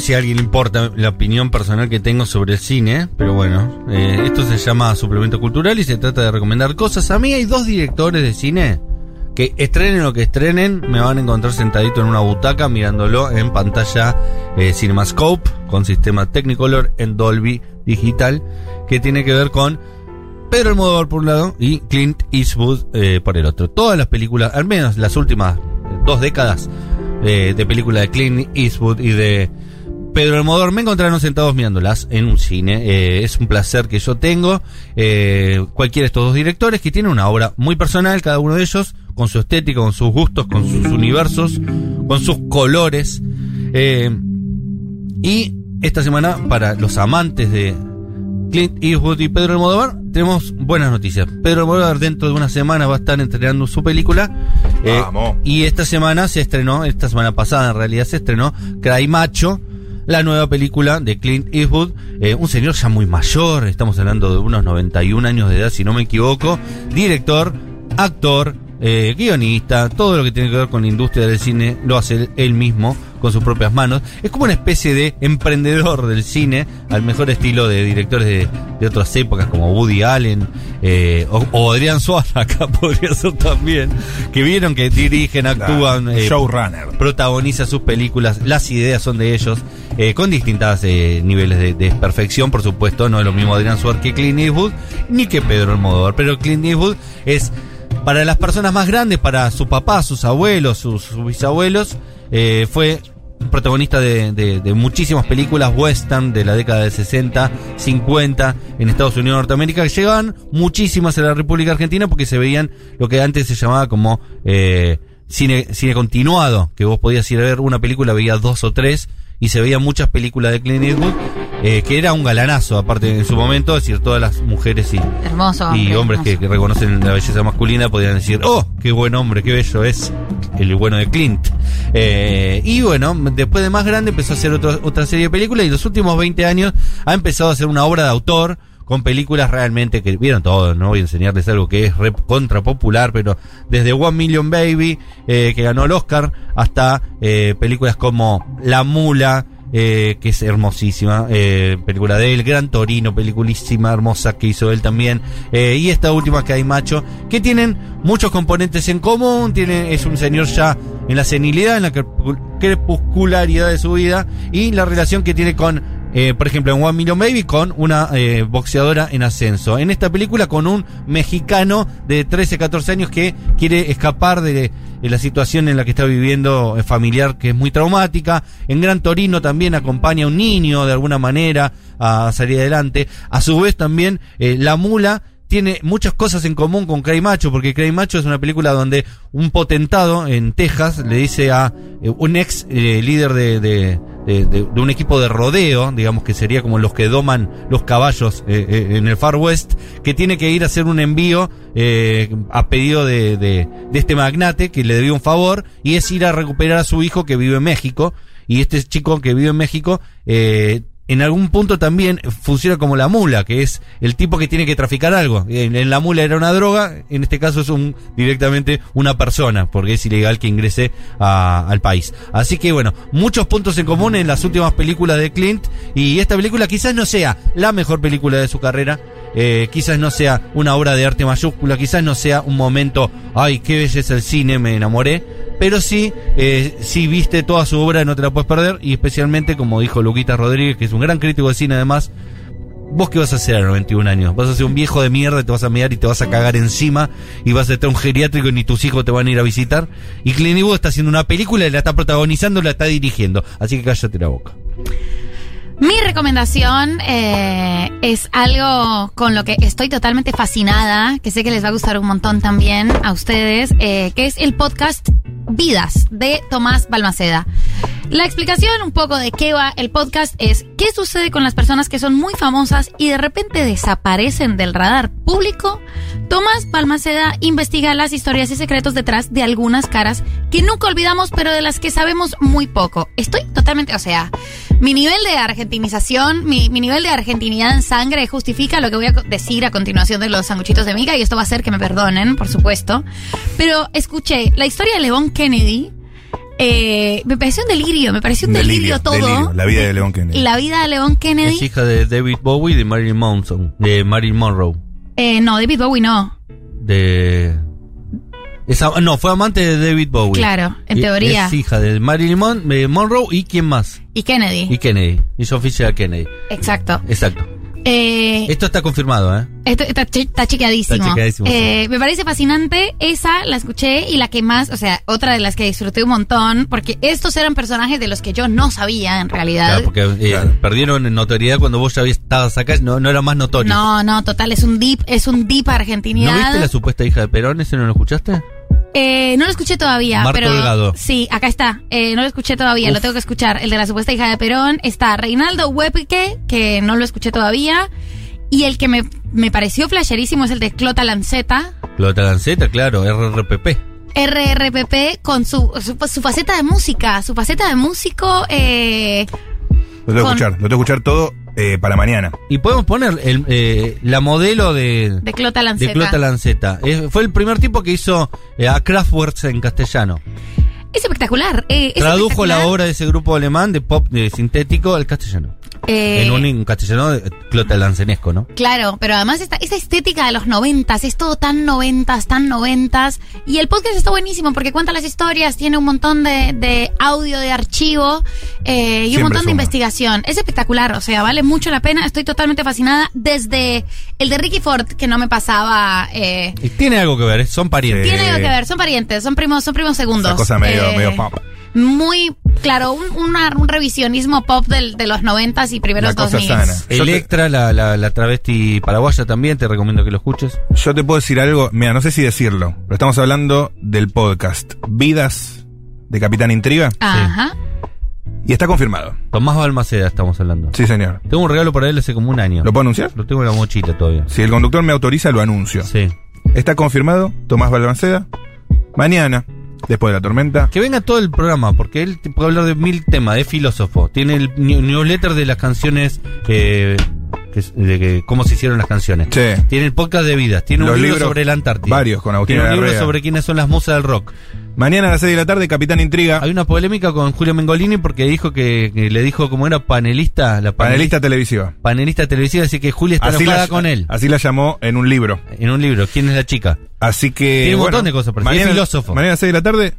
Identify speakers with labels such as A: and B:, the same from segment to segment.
A: sé si a alguien le importa la opinión personal que tengo sobre el cine, pero bueno, eh, esto se llama suplemento cultural y se trata de recomendar cosas. A mí hay dos directores de cine que estrenen lo que estrenen, me van a encontrar sentadito en una butaca mirándolo en pantalla eh, CinemaScope con sistema Technicolor en Dolby Digital, que tiene que ver con Pedro Almodóvar por un lado y Clint Eastwood eh, por el otro. Todas las películas, al menos las últimas dos décadas eh, de películas de Clint Eastwood y de Pedro Almodóvar me encontraron sentados mirándolas en un cine. Eh, es un placer que yo tengo. Eh, cualquiera de estos dos directores que tienen una obra muy personal, cada uno de ellos, con su estética, con sus gustos, con sus universos, con sus colores. Eh, y esta semana, para los amantes de Clint Eastwood y Pedro Almodóvar, tenemos buenas noticias. Pedro Almodóvar dentro de una semana va a estar estrenando su película. Eh,
B: Vamos.
A: y esta semana se estrenó, esta semana pasada en realidad se estrenó Cry Macho, la nueva película de Clint Eastwood, eh, un señor ya muy mayor, estamos hablando de unos 91 años de edad si no me equivoco, director, actor, eh, guionista, todo lo que tiene que ver con la industria del cine lo hace él mismo con sus propias manos. Es como una especie de emprendedor del cine, al mejor estilo de directores de, de otras épocas como Woody Allen eh, o, o Adrián Suárez, acá podría ser también, que vieron que dirigen, actúan, eh,
B: Showrunner.
A: protagoniza sus películas, las ideas son de ellos, eh, con distintos niveles de, de perfección, por supuesto, no es lo mismo Adrián Suárez que Clint Eastwood, ni que Pedro Almodóvar, pero Clint Eastwood es para las personas más grandes, para su papá, sus abuelos, sus, sus bisabuelos, eh, fue protagonista de, de- de muchísimas películas western de la década de 60, 50 en Estados Unidos Norteamérica, que llegaban muchísimas a la República Argentina porque se veían lo que antes se llamaba como eh, cine, cine continuado, que vos podías ir a ver una película, veías dos o tres, y se veían muchas películas de Clint Eastwood, eh, que era un galanazo, aparte en su momento, es decir, todas las mujeres y,
C: Hermoso.
A: y
C: hombre,
A: hombres que, que reconocen la belleza masculina podían decir, oh, qué buen hombre, qué bello es el bueno de Clint. Eh, y bueno, después de más grande empezó a hacer otro- otra serie de películas y los últimos 20 años ha empezado a hacer una obra de autor con películas realmente que vieron todo, no voy a enseñarles algo que es re contra popular, pero desde One Million Baby, eh, que ganó el Oscar, hasta eh, películas como La Mula, eh, que es hermosísima, eh, película de él, Gran Torino, peliculísima, hermosa que hizo él también, eh, y esta última que hay macho, que tienen muchos componentes en común, tiene, es un señor ya en la senilidad, en la crepuscu- crepuscularidad de su vida, y la relación que tiene con eh, por ejemplo, en One Million Baby con una eh, boxeadora en ascenso. En esta película con un mexicano de 13, 14 años que quiere escapar de, la situación en la que está viviendo eh, familiar que es muy traumática. En Gran Torino también acompaña a un niño de alguna manera a salir adelante. A su vez también eh, La Mula tiene muchas cosas en común con Cray Macho, porque Cray Macho es una película donde un potentado en Texas le dice a eh, un ex eh, líder de, de, de- un equipo de rodeo, digamos que sería como los que doman los caballos eh, eh, en el Far West, que tiene que ir a hacer un envío eh, a pedido de, este magnate que le debió un favor, y es ir a recuperar a su hijo que vive en México, y este chico que vive en México en algún punto también funciona como la mula, que es el tipo que tiene que traficar algo. En, la mula era una droga, en este caso es un directamente una persona, porque es ilegal que ingrese a- al país. Así que bueno, muchos puntos en común en las últimas películas de Clint y esta película quizás no sea la mejor película de su carrera, eh, quizás no sea una obra de arte mayúscula, quizás no sea un momento, ay, qué belleza el cine, me enamoré, pero sí, eh, si viste toda su obra no te la puedes perder y especialmente como dijo Luquita Rodríguez, que es un gran crítico de cine además, ¿Vos qué vas a hacer a los 91 años? Vas a ser un viejo de mierda, te vas a mirar y te vas a cagar encima y vas a estar un geriátrico y ni tus hijos te van a ir a visitar. Y Clint está haciendo una película y la está protagonizando, la está dirigiendo. Así que cállate la boca.
C: Mi recomendación eh, es algo con lo que estoy totalmente fascinada, que sé que les va a gustar un montón también a ustedes, eh, que es el podcast Vidas de Tomás Balmaceda. La explicación un poco de qué va el podcast es qué sucede con las personas que son muy famosas y de repente desaparecen del radar público. Tomás Balmaceda investiga las historias y secretos detrás de algunas caras que nunca olvidamos, pero de las que sabemos muy poco. Estoy totalmente, o sea, mi nivel de argentinización, mi, nivel de argentinidad en sangre justifica lo que voy a decir a continuación de los sanguchitos de miga y esto va a hacer que me perdonen, por supuesto. Pero escuché la historia de León Kennedy Eh, me pareció un delirio, me pareció un delirio, todo.
B: delirio, la vida de León Kennedy.
C: La vida de León
A: Es
C: Kennedy.
A: hija de David Bowie y de Marilyn Manson. De Marilyn Monroe.
C: Eh, no, David Bowie no.
A: De. Esa, no, fue amante de David Bowie.
C: Claro, en
A: Y
C: teoría.
A: Es hija de Marilyn Mon- de Monroe y quién más.
C: Y Kennedy.
A: Y Kennedy. Y Fisher Kennedy.
C: Exacto.
A: Exacto.
C: Eh,
A: Esto está confirmado, ¿eh?
C: Esto está, está chequeadísimo.
A: Está chequeadísimo,
C: Eh, me parece fascinante. Esa la escuché y la que más, o sea, otra de las que disfruté un montón, porque estos eran personajes de los que yo no sabía en realidad.
A: Claro, porque eh,
B: Claro.
A: perdieron notoriedad cuando vos ya habías- estabas acá, no, no era más notorio.
C: No, no, total, es un deep, es un deep
A: ¿No
C: argentinidad.
A: viste la supuesta hija de Perón? ¿Ese no lo escuchaste?
C: Eh, no lo escuché todavía,
A: Marco
C: pero
A: Delgado.
C: sí, acá está. Eh, no lo escuché todavía, lo tengo que escuchar. El de la supuesta hija de Perón está Reinaldo Huepique, que no lo escuché todavía, y el que me, me pareció flasherísimo es el de Clota Lanceta.
A: Clota Lanceta, claro, RRPP.
C: RRPP con su, su, su faceta de música, su faceta de músico. Eh,
B: Lo tengo que
C: Con-
B: escuchar, lo tengo que escuchar todo eh, para mañana.
A: Y podemos poner el, eh, la modelo de,
C: de Clota Lanceta.
A: de Clota Lanceta. Eh, fue el primer tipo que hizo eh, a Kraftwerk en castellano.
C: Es espectacular. eh, es
A: Tradujo la obra de ese grupo alemán de pop de sintético al castellano.
C: Eh,
A: en un, un castellano eh, Clota Lancenesco, ¿no?
C: Claro, pero además esta, esa estética de los noventas, es todo tan noventas, tan noventas. Y el podcast está buenísimo porque cuenta las historias, tiene un montón de, de audio, de archivo eh, y un montón de investigación. Es espectacular, o sea, vale mucho la pena. Estoy totalmente fascinada desde el de Ricky Ford, que no me pasaba. Eh,
A: Y tiene algo que ver, son parientes.
C: Tiene algo que ver, son parientes, son primos, son primos segundos.
B: Esa cosa medio,
C: Eh,
B: medio pop.
C: Muy, claro, un, una- un revisionismo pop del, de los noventas y primeros dos
B: cosa
C: mil.
B: sana. Yo te-
A: Electra, la, la, la travesti paraguaya también, te recomiendo que lo escuches.
B: Yo te puedo decir algo, mira, no sé si decirlo, pero estamos hablando del podcast Vidas de Capitán Intriga
C: Ajá.
B: y está confirmado.
A: Tomás Balmaceda estamos hablando.
B: Sí, señor.
A: Tengo un regalo para él hace como un año.
B: ¿Lo puedo anunciar?
A: Lo tengo en la mochila todavía.
B: Si el conductor me autoriza, lo anuncio.
A: Sí.
B: Está confirmado, Tomás Balmaceda. Mañana, después de la tormenta.
A: Que venga todo el programa, porque él puede hablar de mil temas, es filósofo. Tiene el new- newsletter de las canciones, eh, que de que- cómo se hicieron las canciones.
B: Sí.
A: Tiene el podcast de vidas, tiene un libro
B: libros,
A: sobre la Antártida.
B: varios, con Agustín
A: Tiene un libro sobre quiénes son las musas del rock.
B: Mañana a las 6 de la tarde, Capitán Intriga.
A: Hay una polémica con Julio Mengolini porque dijo que, que le dijo como era panelista, la
B: Panelista televisiva.
A: panelista televisiva, así que Julia está enojada
B: la,
A: con él.
B: así la llamó en un libro.
A: En un libro, ¿quién es la chica?
B: Así que.
A: Tiene un
B: bueno,
A: montón de cosas, pero sí, es
B: mañana,
A: filósofo.
B: Mañana a las 6 de la tarde,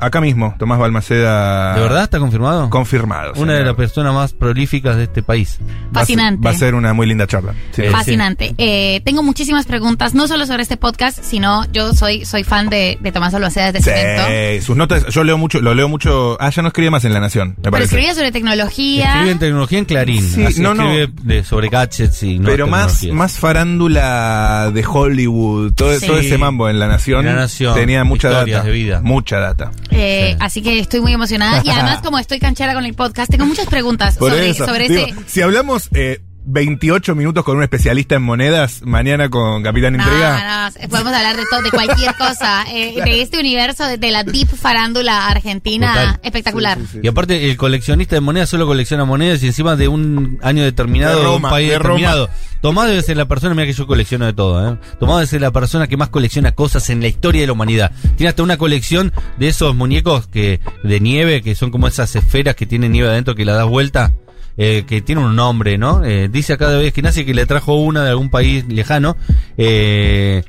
B: acá mismo, Tomás Balmaceda.
A: ¿De verdad está confirmado?
B: Confirmado.
A: Una de las personas más prolíficas de este país.
C: Fascinante.
B: Va a ser una muy linda charla. Sí.
A: Eh,
C: Fascinante. Eh, tengo muchísimas preguntas, no solo sobre este podcast, sino yo soy, soy fan de, de Tomás Albaceda desde Cemento.
B: Sí, sus notas, yo leo mucho, lo leo mucho. Ah, ya no escribe más en La Nación, me
C: Pero
B: parece.
C: escribía sobre tecnología.
A: Escribe en tecnología en Clarín.
B: Sí,
A: así
B: no, no.
A: escribe de- sobre gadgets y no
B: Pero más, más farándula de Hollywood, todo,
C: Sí.
B: todo ese mambo en La Nación.
A: En La Nación,
B: tenía mucha data.
A: de vida.
B: Mucha data.
C: Eh,
A: Sí.
C: Así que estoy muy emocionada. Y además, como estoy canchera con el podcast, tengo muchas preguntas
B: Por
C: sobre,
B: eso.
C: sobre
B: Digo,
C: ese.
B: Si hablamos eh, 28 minutos con un especialista en monedas, mañana con Capitán
C: No,
B: Intriga.
C: no, podemos hablar de todo, de cualquier cosa, eh, de este universo, de, de la deep farándula argentina,
A: Total.
C: espectacular.
B: Sí, sí, sí.
A: Y aparte, el coleccionista de monedas solo colecciona monedas y encima de un año determinado,
B: De Roma,
A: un país
B: de Roma.
A: determinado. Tomás debe ser la persona, mira que yo colecciono de todo, ¿eh? Tomás debe ser la persona que más colecciona cosas en la historia de la humanidad. Tiene hasta una colección de esos muñecos que de nieve, que son como esas esferas que tienen nieve adentro que la das vuelta. Eh, que tiene un nombre, ¿no? Eh, dice acá de vez que le trajo una de algún país lejano. Eh,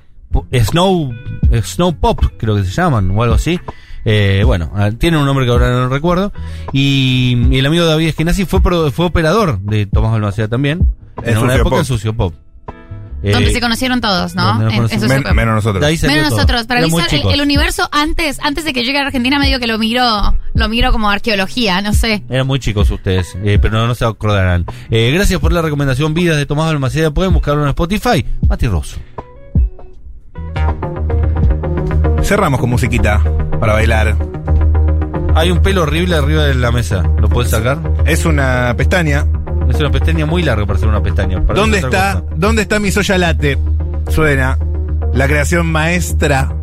A: Snow, eh, Snow Pop, creo que se llaman, o algo así. Eh, bueno, ah, tiene un nombre que ahora no recuerdo. Y, y el amigo David Eskenazi fue, pro- fue operador de Tomás Balmaceda también.
B: En
A: En una época
B: Pop.
A: en Sucio Pop. Eh,
C: Donde se conocieron todos, ¿no? En- en
B: Men- menos nosotros.
C: Menos
A: todo.
C: nosotros, para avisar, el, universo antes, antes de que llegue a Argentina, medio que lo miro, lo miro como arqueología, no sé.
A: Eran muy chicos ustedes, eh, pero no, no se acordarán. Eh, gracias por la recomendación Vidas de Tomás Balmaceda. Pueden buscarlo en Spotify. Mati Rosso.
B: Cerramos con musiquita para bailar.
A: Hay un pelo horrible arriba de la mesa. ¿Lo puedes sacar?
B: Es una pestaña.
A: Es una pestaña muy larga para ser una pestaña. Para
B: ¿Dónde está. ¿Dónde está mi soya latte? Suena la creación maestra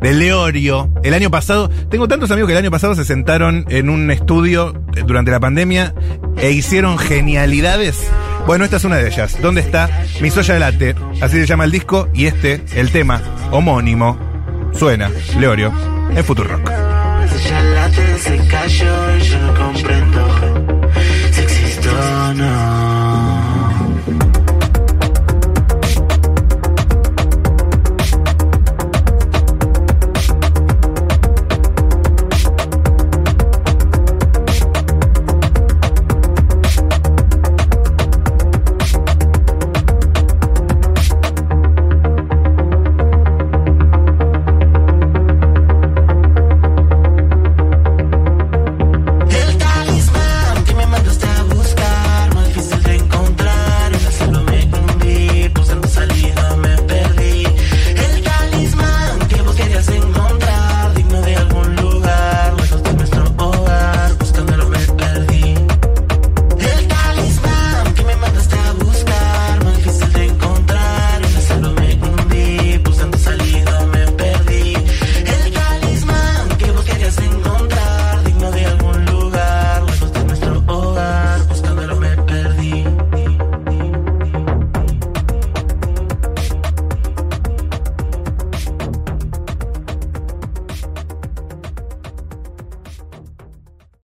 B: de Leorio. El año pasado, tengo tantos amigos que el año pasado se sentaron en un estudio eh, durante la pandemia e hicieron genialidades. Bueno, esta es una de ellas. ¿Dónde está mi soya latte? Así se llama el disco y este, el tema homónimo, suena Leorio en Futurock.
D: Rock. se cayó y yo comprendo si existo o no.